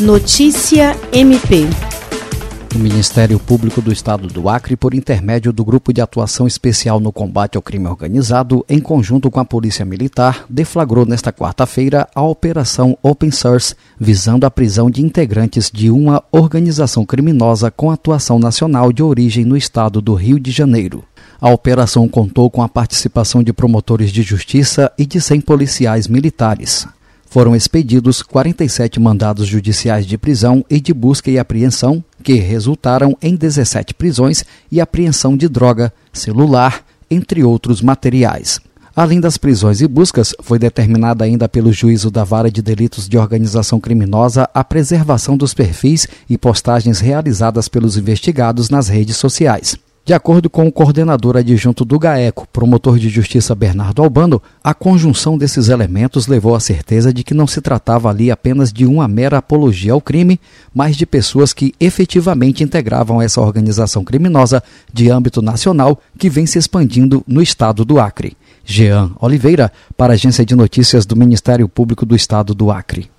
Notícia MP. O Ministério Público do Estado do Acre, por intermédio do Grupo de Atuação Especial no Combate ao Crime Organizado, em conjunto com a Polícia Militar, deflagrou nesta quarta-feira a Operação Open Source, visando a prisão de integrantes de uma organização criminosa com atuação nacional de origem no estado do Rio de Janeiro. A operação contou com a participação de promotores de justiça e de 100 policiais militares foram expedidos 47 mandados judiciais de prisão e de busca e apreensão, que resultaram em 17 prisões e apreensão de droga, celular, entre outros materiais. Além das prisões e buscas, foi determinada ainda pelo juízo da Vara de Delitos de Organização Criminosa a preservação dos perfis e postagens realizadas pelos investigados nas redes sociais. De acordo com o coordenador adjunto do GAECO, promotor de justiça Bernardo Albano, a conjunção desses elementos levou à certeza de que não se tratava ali apenas de uma mera apologia ao crime, mas de pessoas que efetivamente integravam essa organização criminosa de âmbito nacional que vem se expandindo no estado do Acre. Jean Oliveira, para a Agência de Notícias do Ministério Público do Estado do Acre.